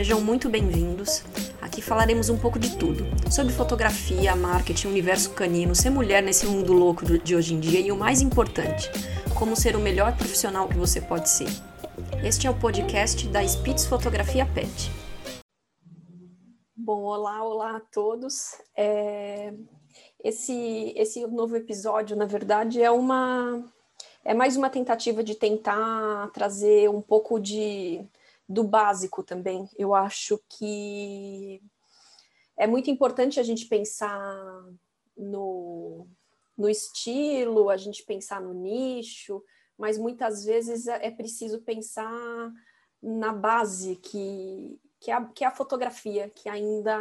Sejam muito bem-vindos. Aqui falaremos um pouco de tudo: sobre fotografia, marketing, universo canino, ser mulher nesse mundo louco de hoje em dia e o mais importante, como ser o melhor profissional que você pode ser. Este é o podcast da Spitz Fotografia Pet. Bom, olá, olá a todos. É... Esse, esse novo episódio, na verdade, é uma é mais uma tentativa de tentar trazer um pouco de do básico também. Eu acho que é muito importante a gente pensar no, no estilo, a gente pensar no nicho, mas muitas vezes é, é preciso pensar na base que, que, é, a, que é a fotografia, que ainda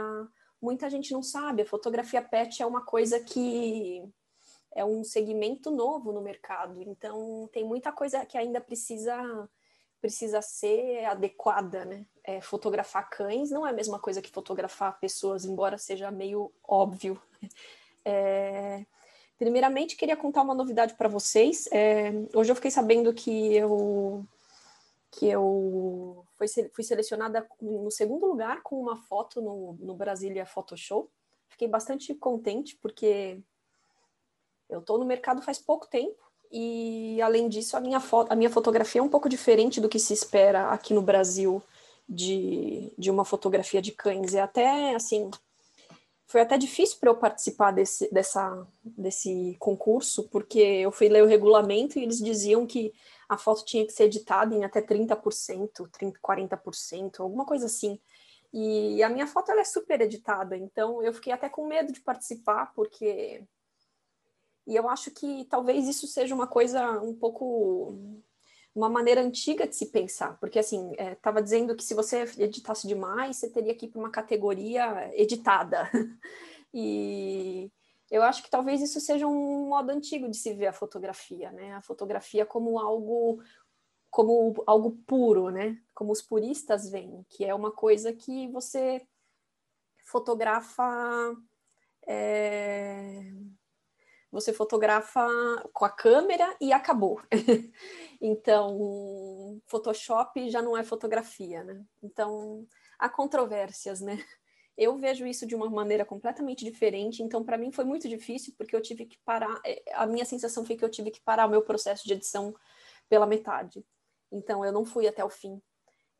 muita gente não sabe. A fotografia pet é uma coisa que é um segmento novo no mercado, então tem muita coisa que ainda precisa precisa ser adequada, né? É, fotografar cães não é a mesma coisa que fotografar pessoas, embora seja meio óbvio. É, primeiramente, queria contar uma novidade para vocês. É, hoje eu fiquei sabendo que eu que eu fui, fui selecionada no segundo lugar com uma foto no, no Brasília Photoshop. Fiquei bastante contente porque eu estou no mercado faz pouco tempo e, além disso, a minha, foto, a minha fotografia é um pouco diferente do que se espera aqui no Brasil de, de uma fotografia de cães. É até, assim, foi até difícil para eu participar desse, dessa, desse concurso, porque eu fui ler o regulamento e eles diziam que a foto tinha que ser editada em até 30%, 30, 40%, alguma coisa assim. E a minha foto ela é super editada, então eu fiquei até com medo de participar, porque e eu acho que talvez isso seja uma coisa um pouco uma maneira antiga de se pensar, porque assim, estava é, dizendo que se você editasse demais, você teria que ir para uma categoria editada. e eu acho que talvez isso seja um modo antigo de se ver a fotografia, né? A fotografia como algo como algo puro, né? Como os puristas veem, que é uma coisa que você fotografa é você fotografa com a câmera e acabou. então, Photoshop já não é fotografia, né? Então, há controvérsias, né? Eu vejo isso de uma maneira completamente diferente, então para mim foi muito difícil porque eu tive que parar, é, a minha sensação foi que eu tive que parar o meu processo de edição pela metade. Então eu não fui até o fim.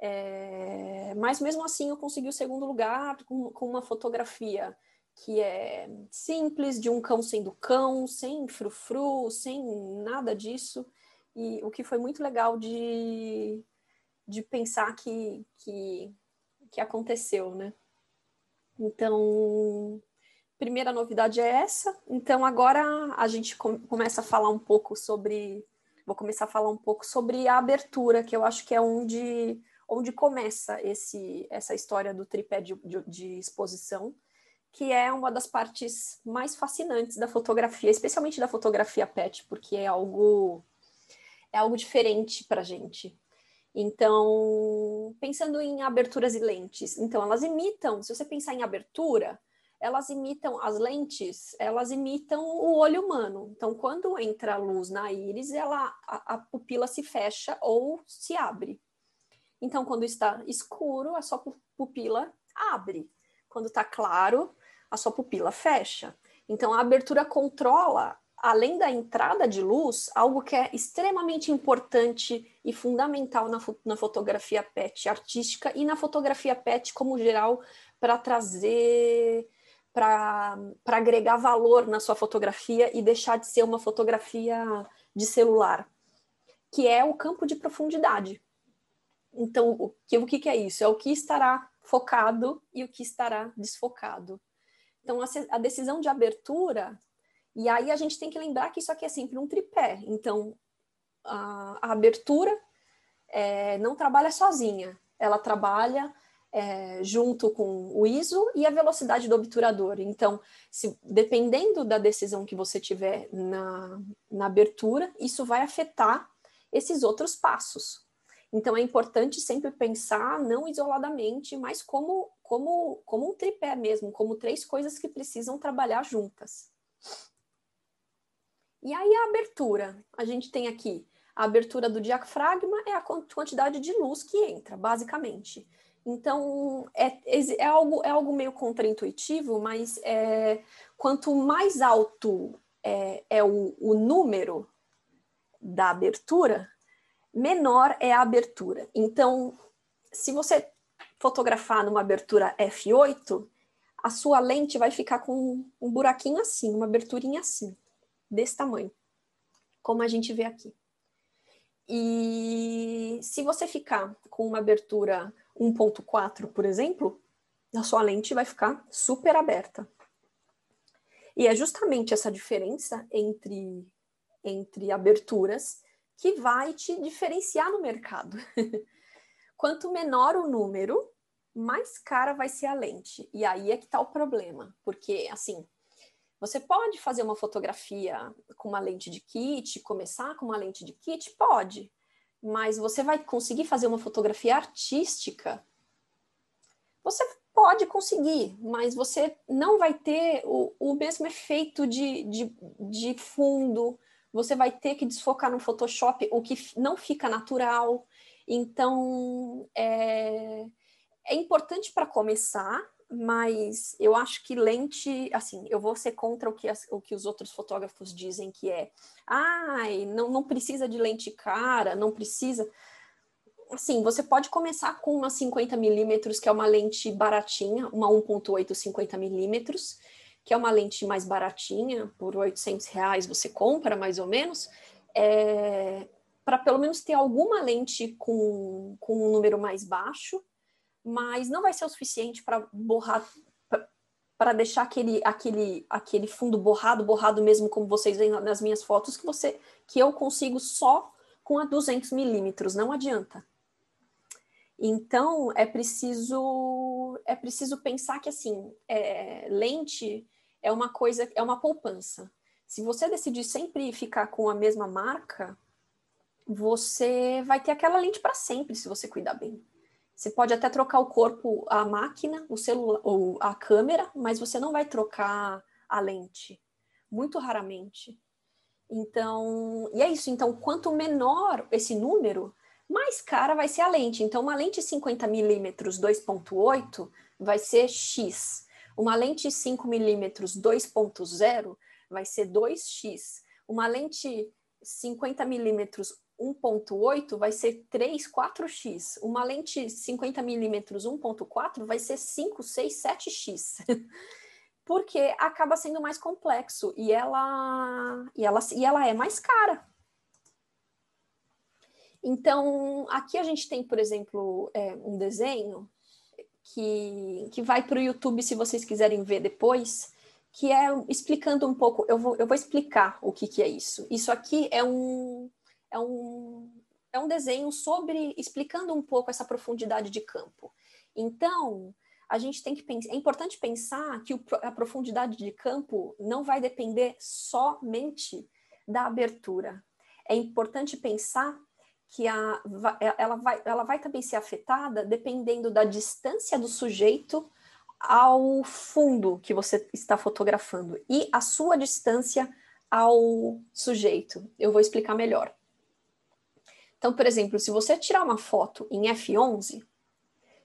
É... Mas mesmo assim eu consegui o segundo lugar com, com uma fotografia que é simples, de um cão sendo cão, sem frufru, sem nada disso. E o que foi muito legal de, de pensar que, que, que aconteceu, né? Então, primeira novidade é essa. Então, agora a gente com, começa a falar um pouco sobre. Vou começar a falar um pouco sobre a abertura, que eu acho que é onde, onde começa esse, essa história do tripé de, de, de exposição que é uma das partes mais fascinantes da fotografia, especialmente da fotografia pet, porque é algo é algo diferente para gente. Então, pensando em aberturas e lentes, então elas imitam, se você pensar em abertura, elas imitam as lentes, elas imitam o olho humano. Então, quando entra a luz na íris, ela a, a pupila se fecha ou se abre. Então, quando está escuro, a sua pupila abre. Quando está claro, a sua pupila fecha. Então, a abertura controla, além da entrada de luz, algo que é extremamente importante e fundamental na, na fotografia PET artística e na fotografia PET como geral, para trazer, para agregar valor na sua fotografia e deixar de ser uma fotografia de celular, que é o campo de profundidade. Então, o que, o que é isso? É o que estará focado e o que estará desfocado. Então, a, decisão de abertura, e aí a gente tem que lembrar que isso aqui é sempre um tripé. Então, a, a abertura é, não trabalha sozinha, ela trabalha é, junto com o ISO e a velocidade do obturador. Então, se, dependendo da decisão que você tiver na, na abertura, isso vai afetar esses outros passos. Então, é importante sempre pensar não isoladamente, mas como, como, como um tripé mesmo, como três coisas que precisam trabalhar juntas. E aí, a abertura. A gente tem aqui a abertura do diafragma é a quantidade de luz que entra, basicamente. Então, é, é, algo, é algo meio contraintuitivo, mas é, quanto mais alto é, é o, o número da abertura, menor é a abertura. Então, se você fotografar numa abertura f8, a sua lente vai ficar com um buraquinho assim, uma aberturinha assim, desse tamanho, como a gente vê aqui. E se você ficar com uma abertura 1.4, por exemplo, a sua lente vai ficar super aberta. E é justamente essa diferença entre, entre aberturas que vai te diferenciar no mercado. Quanto menor o número, mais cara vai ser a lente. E aí é que está o problema, porque assim, você pode fazer uma fotografia com uma lente de kit, começar com uma lente de kit? Pode. Mas você vai conseguir fazer uma fotografia artística? Você pode conseguir, mas você não vai ter o, o mesmo efeito de, de, de fundo. Você vai ter que desfocar no Photoshop o que não fica natural. Então, é, é importante para começar, mas eu acho que lente, assim, eu vou ser contra o que, as, o que os outros fotógrafos dizem que é, ai, não, não precisa de lente cara, não precisa. Assim, você pode começar com uma 50 milímetros, que é uma lente baratinha, uma 1.8 50 milímetros, que é uma lente mais baratinha, por 800 reais você compra, mais ou menos, é, para pelo menos ter alguma lente com, com um número mais baixo, mas não vai ser o suficiente para borrar para deixar aquele, aquele, aquele fundo borrado, borrado mesmo como vocês veem nas minhas fotos, que você que eu consigo só com a 200 milímetros, não adianta. Então é preciso é preciso pensar que assim é, lente é uma coisa é uma poupança. Se você decidir sempre ficar com a mesma marca, você vai ter aquela lente para sempre se você cuidar bem. Você pode até trocar o corpo, a máquina, o celular ou a câmera, mas você não vai trocar a lente, muito raramente. Então, e é isso. Então, quanto menor esse número, mais cara vai ser a lente. Então, uma lente 50 milímetros 2.8 vai ser X. Uma lente 5 milímetros 2.0 vai ser 2X. Uma lente 50 milímetros 1.8 vai ser 3, 4x. Uma lente 50mm 1.4 vai ser 5, 6, 7x. Porque acaba sendo mais complexo e ela, e ela, e ela é mais cara. Então, aqui a gente tem, por exemplo, é, um desenho que, que vai para o YouTube se vocês quiserem ver depois, que é explicando um pouco, eu vou, eu vou explicar o que, que é isso. Isso aqui é um, é um, é um desenho sobre explicando um pouco essa profundidade de campo. Então, a gente tem que pensar, é importante pensar que o, a profundidade de campo não vai depender somente da abertura. É importante pensar que a, ela, vai, ela vai também ser afetada dependendo da distância do sujeito ao fundo que você está fotografando e a sua distância ao sujeito. Eu vou explicar melhor. Então, por exemplo, se você tirar uma foto em F11,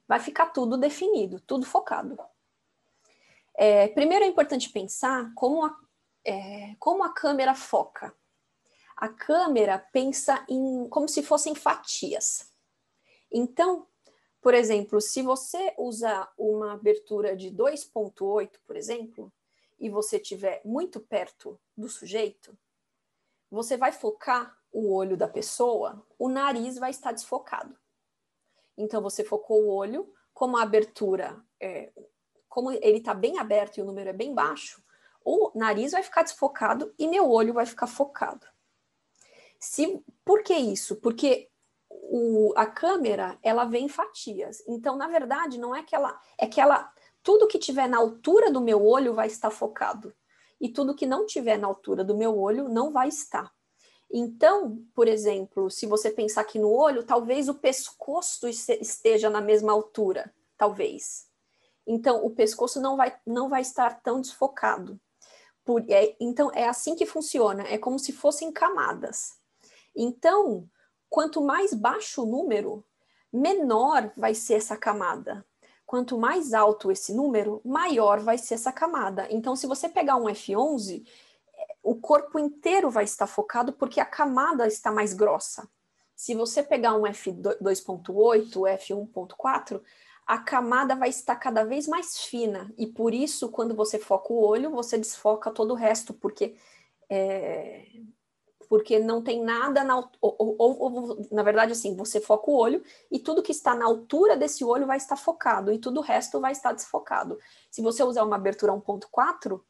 vai ficar tudo definido, tudo focado. É, primeiro é importante pensar como a, é, como a câmera foca. A câmera pensa em como se fossem fatias. Então, por exemplo, se você usar uma abertura de 2.8, por exemplo, e você estiver muito perto do sujeito, você vai focar o olho da pessoa, o nariz vai estar desfocado. Então, você focou o olho, como a abertura, é, como ele está bem aberto e o número é bem baixo, o nariz vai ficar desfocado e meu olho vai ficar focado. Se, por que isso? Porque o, a câmera ela vem em fatias. Então, na verdade, não é que ela é que ela tudo que tiver na altura do meu olho vai estar focado e tudo que não tiver na altura do meu olho não vai estar. Então, por exemplo, se você pensar aqui no olho, talvez o pescoço esteja na mesma altura, talvez. Então, o pescoço não vai, não vai estar tão desfocado. Por, é, então, é assim que funciona, é como se fossem camadas. Então, quanto mais baixo o número, menor vai ser essa camada. Quanto mais alto esse número, maior vai ser essa camada. Então, se você pegar um F11, o corpo inteiro vai estar focado porque a camada está mais grossa. Se você pegar um F2.8, F1.4, a camada vai estar cada vez mais fina. E por isso, quando você foca o olho, você desfoca todo o resto, porque é, porque não tem nada na ou, ou, ou, na verdade assim, você foca o olho e tudo que está na altura desse olho vai estar focado e tudo o resto vai estar desfocado. Se você usar uma abertura 1.4,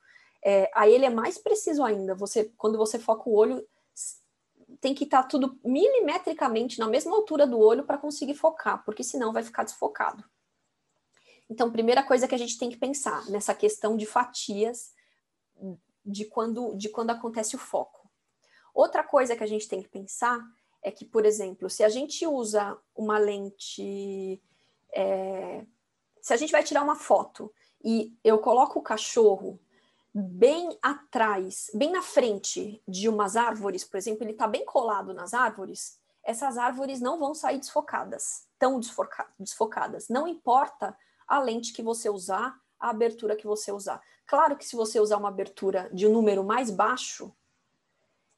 é, aí ele é mais preciso ainda. Você quando você foca o olho tem que estar tudo milimetricamente na mesma altura do olho para conseguir focar, porque senão vai ficar desfocado. Então, primeira coisa que a gente tem que pensar nessa questão de fatias de quando de quando acontece o foco. Outra coisa que a gente tem que pensar é que, por exemplo, se a gente usa uma lente. É, se a gente vai tirar uma foto e eu coloco o cachorro bem atrás, bem na frente de umas árvores, por exemplo, ele está bem colado nas árvores, essas árvores não vão sair desfocadas, tão desfoca desfocadas. Não importa a lente que você usar, a abertura que você usar. Claro que se você usar uma abertura de um número mais baixo,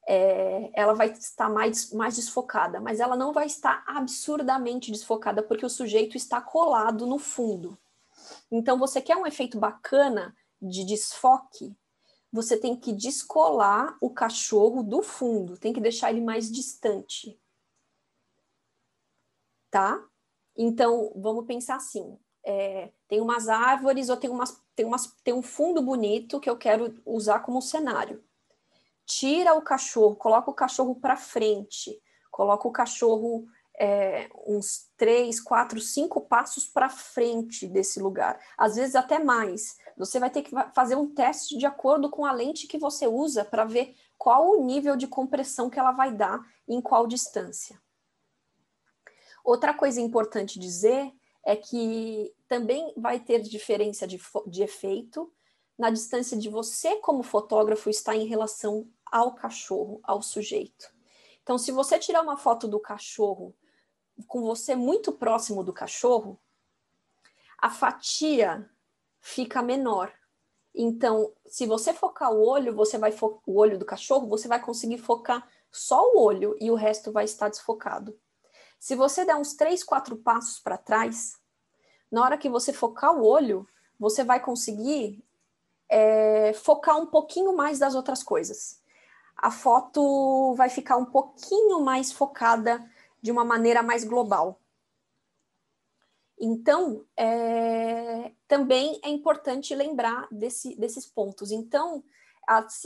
é, ela vai estar mais, mais desfocada, mas ela não vai estar absurdamente desfocada, porque o sujeito está colado no fundo. Então, você quer um efeito bacana de desfoque, você tem que descolar o cachorro do fundo, tem que deixar ele mais distante. Tá? Então, vamos pensar assim: é, tem umas árvores ou tem, umas, tem, umas, tem um fundo bonito que eu quero usar como cenário tira o cachorro, coloca o cachorro para frente, coloca o cachorro é, uns três, quatro, cinco passos para frente desse lugar, às vezes até mais. Você vai ter que fazer um teste de acordo com a lente que você usa para ver qual o nível de compressão que ela vai dar em qual distância. Outra coisa importante dizer é que também vai ter diferença de, de efeito na distância de você, como fotógrafo, estar em relação ao cachorro, ao sujeito. Então, se você tirar uma foto do cachorro com você muito próximo do cachorro, a fatia fica menor. Então, se você focar o olho, você vai o olho do cachorro, você vai conseguir focar só o olho e o resto vai estar desfocado. Se você der uns três, quatro passos para trás, na hora que você focar o olho, você vai conseguir é, focar um pouquinho mais das outras coisas a foto vai ficar um pouquinho mais focada de uma maneira mais global. Então, é, também é importante lembrar desse, desses pontos. Então,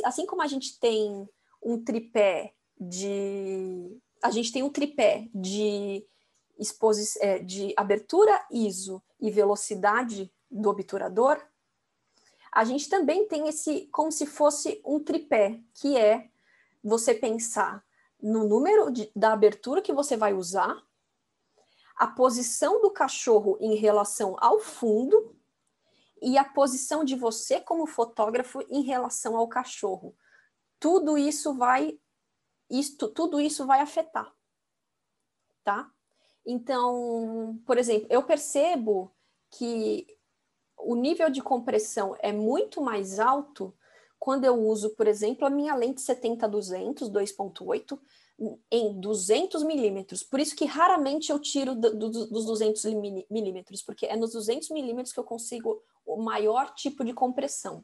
assim como a gente tem um tripé de. A gente tem um tripé de, exposi é, de abertura ISO e velocidade do obturador, a gente também tem esse como se fosse um tripé, que é você pensar no número de, da abertura que você vai usar, a posição do cachorro em relação ao fundo e a posição de você como fotógrafo em relação ao cachorro. Tudo isso vai isto, tudo isso vai afetar, tá? Então, por exemplo, eu percebo que o nível de compressão é muito mais alto quando eu uso, por exemplo, a minha lente 70-200, 2.8, em 200 milímetros. Por isso que raramente eu tiro do, do, dos 200 milímetros, porque é nos 200 milímetros que eu consigo o maior tipo de compressão.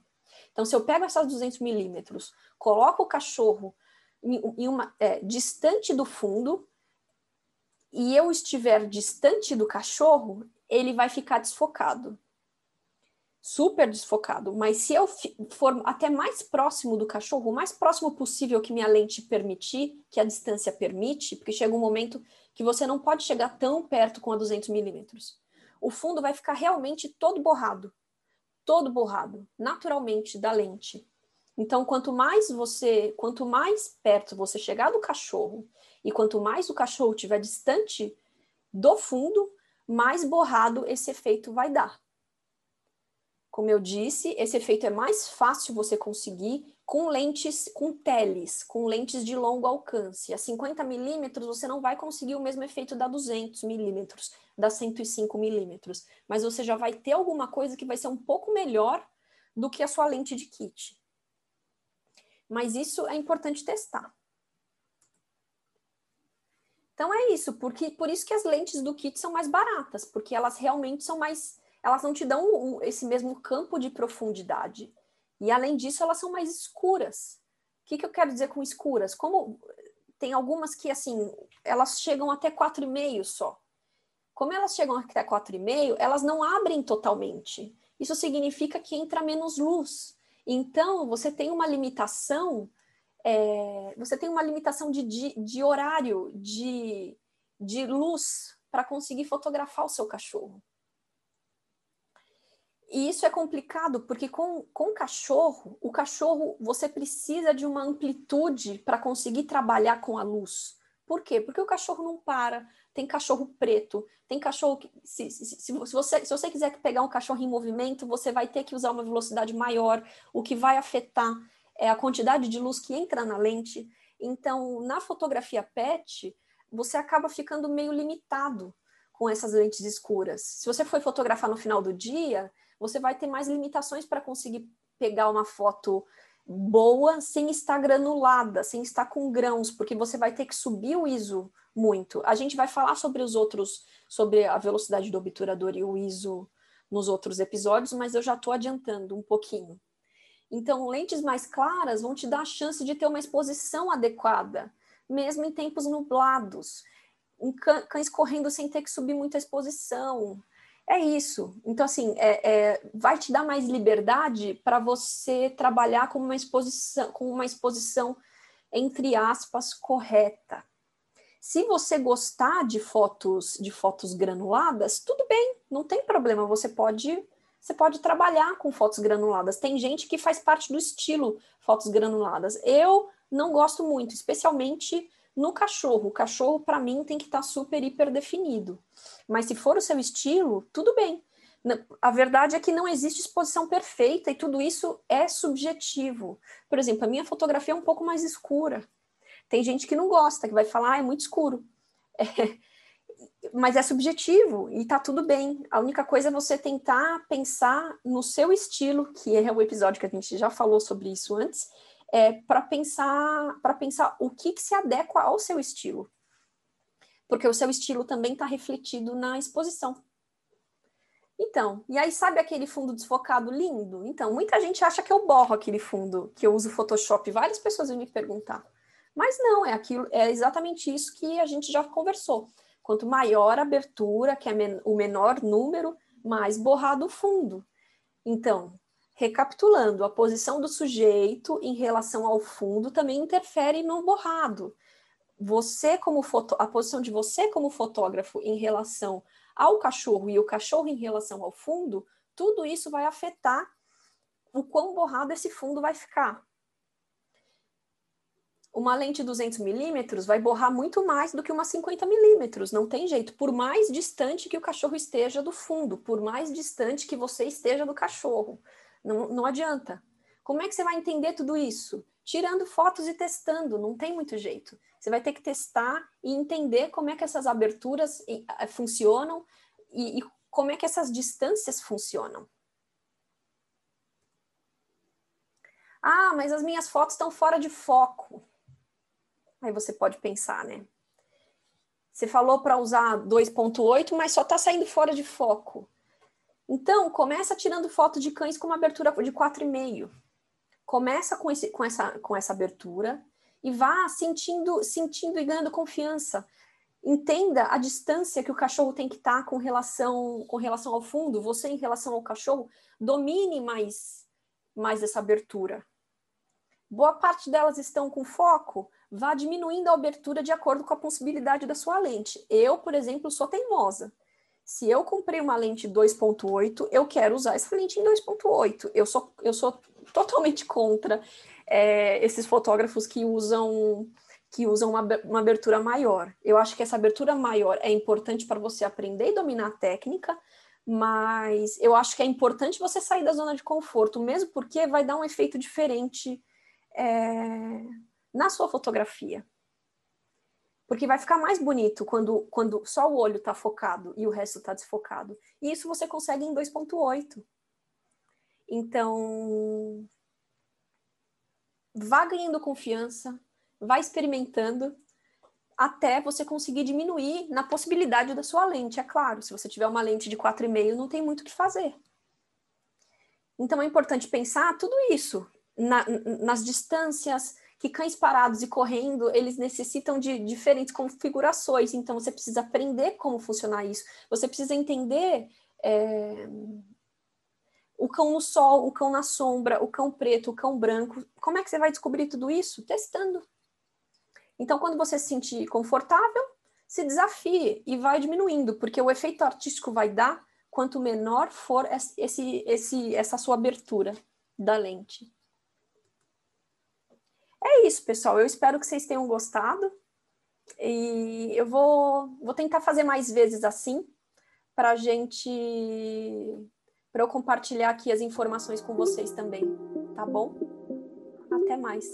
Então, se eu pego essas 200 milímetros, coloco o cachorro em, em uma, é, distante do fundo, e eu estiver distante do cachorro, ele vai ficar desfocado. Super desfocado, mas se eu for até mais próximo do cachorro, o mais próximo possível que minha lente permitir, que a distância permite, porque chega um momento que você não pode chegar tão perto com a 200 milímetros. O fundo vai ficar realmente todo borrado, todo borrado, naturalmente da lente. Então, quanto mais você, quanto mais perto você chegar do cachorro e quanto mais o cachorro estiver distante do fundo, mais borrado esse efeito vai dar. Como eu disse, esse efeito é mais fácil você conseguir com lentes, com teles, com lentes de longo alcance. A 50 milímetros você não vai conseguir o mesmo efeito da 200 milímetros, da 105 milímetros, mas você já vai ter alguma coisa que vai ser um pouco melhor do que a sua lente de kit. Mas isso é importante testar. Então é isso, porque por isso que as lentes do kit são mais baratas, porque elas realmente são mais elas não te dão esse mesmo campo de profundidade. E além disso, elas são mais escuras. O que, que eu quero dizer com escuras? Como tem algumas que, assim, elas chegam até 4,5 só. Como elas chegam até 4,5, elas não abrem totalmente. Isso significa que entra menos luz. Então, você tem uma limitação, é, você tem uma limitação de, de, de horário, de, de luz para conseguir fotografar o seu cachorro. E isso é complicado porque com, com cachorro, o cachorro você precisa de uma amplitude para conseguir trabalhar com a luz. Por quê? Porque o cachorro não para. Tem cachorro preto, tem cachorro que. Se, se, se, você, se você quiser pegar um cachorro em movimento, você vai ter que usar uma velocidade maior, o que vai afetar é a quantidade de luz que entra na lente. Então, na fotografia PET, você acaba ficando meio limitado com essas lentes escuras. Se você for fotografar no final do dia, você vai ter mais limitações para conseguir pegar uma foto boa sem estar granulada, sem estar com grãos, porque você vai ter que subir o ISO muito. A gente vai falar sobre os outros, sobre a velocidade do obturador e o ISO nos outros episódios, mas eu já estou adiantando um pouquinho. Então, lentes mais claras vão te dar a chance de ter uma exposição adequada, mesmo em tempos nublados. Cães correndo sem ter que subir muita exposição, é isso. Então, assim, é, é, vai te dar mais liberdade para você trabalhar com uma exposição, com uma exposição, entre aspas, correta. Se você gostar de fotos, de fotos granuladas, tudo bem, não tem problema. Você pode, você pode trabalhar com fotos granuladas. Tem gente que faz parte do estilo fotos granuladas. Eu não gosto muito, especialmente no cachorro. O cachorro, para mim, tem que estar tá super, hiper definido. Mas se for o seu estilo, tudo bem. A verdade é que não existe exposição perfeita e tudo isso é subjetivo. Por exemplo, a minha fotografia é um pouco mais escura. Tem gente que não gosta, que vai falar, ah, é muito escuro. É, mas é subjetivo e tá tudo bem. A única coisa é você tentar pensar no seu estilo, que é o episódio que a gente já falou sobre isso antes, é, para pensar para pensar o que, que se adequa ao seu estilo. Porque o seu estilo também está refletido na exposição. Então, e aí sabe aquele fundo desfocado lindo? Então, muita gente acha que eu borro aquele fundo, que eu uso Photoshop. Várias pessoas vêm me perguntar. Mas não, é aquilo, é exatamente isso que a gente já conversou. Quanto maior a abertura, que é men o menor número, mais borrado o fundo. Então, Recapitulando, a posição do sujeito em relação ao fundo também interfere no borrado. Você como foto, a posição de você como fotógrafo em relação ao cachorro e o cachorro em relação ao fundo, tudo isso vai afetar o quão borrado esse fundo vai ficar. Uma lente 200 milímetros vai borrar muito mais do que uma 50 milímetros, não tem jeito. Por mais distante que o cachorro esteja do fundo, por mais distante que você esteja do cachorro. Não, não adianta. Como é que você vai entender tudo isso? Tirando fotos e testando, não tem muito jeito. Você vai ter que testar e entender como é que essas aberturas funcionam e, e como é que essas distâncias funcionam. Ah, mas as minhas fotos estão fora de foco. Aí você pode pensar, né? Você falou para usar 2.8, mas só está saindo fora de foco. Então, começa tirando foto de cães com uma abertura de 4,5. Começa com, esse, com, essa, com essa abertura e vá sentindo, sentindo e ganhando confiança. Entenda a distância que o cachorro tem que estar tá com relação com relação ao fundo, você em relação ao cachorro, domine mais mais essa abertura. Boa parte delas estão com foco, vá diminuindo a abertura de acordo com a possibilidade da sua lente. Eu, por exemplo, sou teimosa. Se eu comprei uma lente 2.8, eu quero usar essa lente em 2.8. Eu sou, eu sou totalmente contra é, esses fotógrafos que usam que usam uma, uma abertura maior. Eu acho que essa abertura maior é importante para você aprender e dominar a técnica, mas eu acho que é importante você sair da zona de conforto, mesmo porque vai dar um efeito diferente é, na sua fotografia. Porque vai ficar mais bonito quando, quando só o olho está focado e o resto está desfocado. E isso você consegue em 2.8. Então, vá ganhando confiança, vá experimentando até você conseguir diminuir na possibilidade da sua lente, é claro. Se você tiver uma lente de 4,5, não tem muito o que fazer. Então é importante pensar tudo isso na, nas distâncias, que cães parados e correndo, eles necessitam de diferentes configurações, então você precisa aprender como funcionar isso, você precisa entender é, o cão no sol, o cão na sombra, o cão preto, o cão branco, como é que você vai descobrir tudo isso? Testando. Então, quando você se sentir confortável, se desafie e vai diminuindo, porque o efeito artístico vai dar quanto menor for esse, esse, essa sua abertura da lente. É isso, pessoal. Eu espero que vocês tenham gostado. E eu vou, vou tentar fazer mais vezes assim, para gente. para eu compartilhar aqui as informações com vocês também, tá bom? Até mais.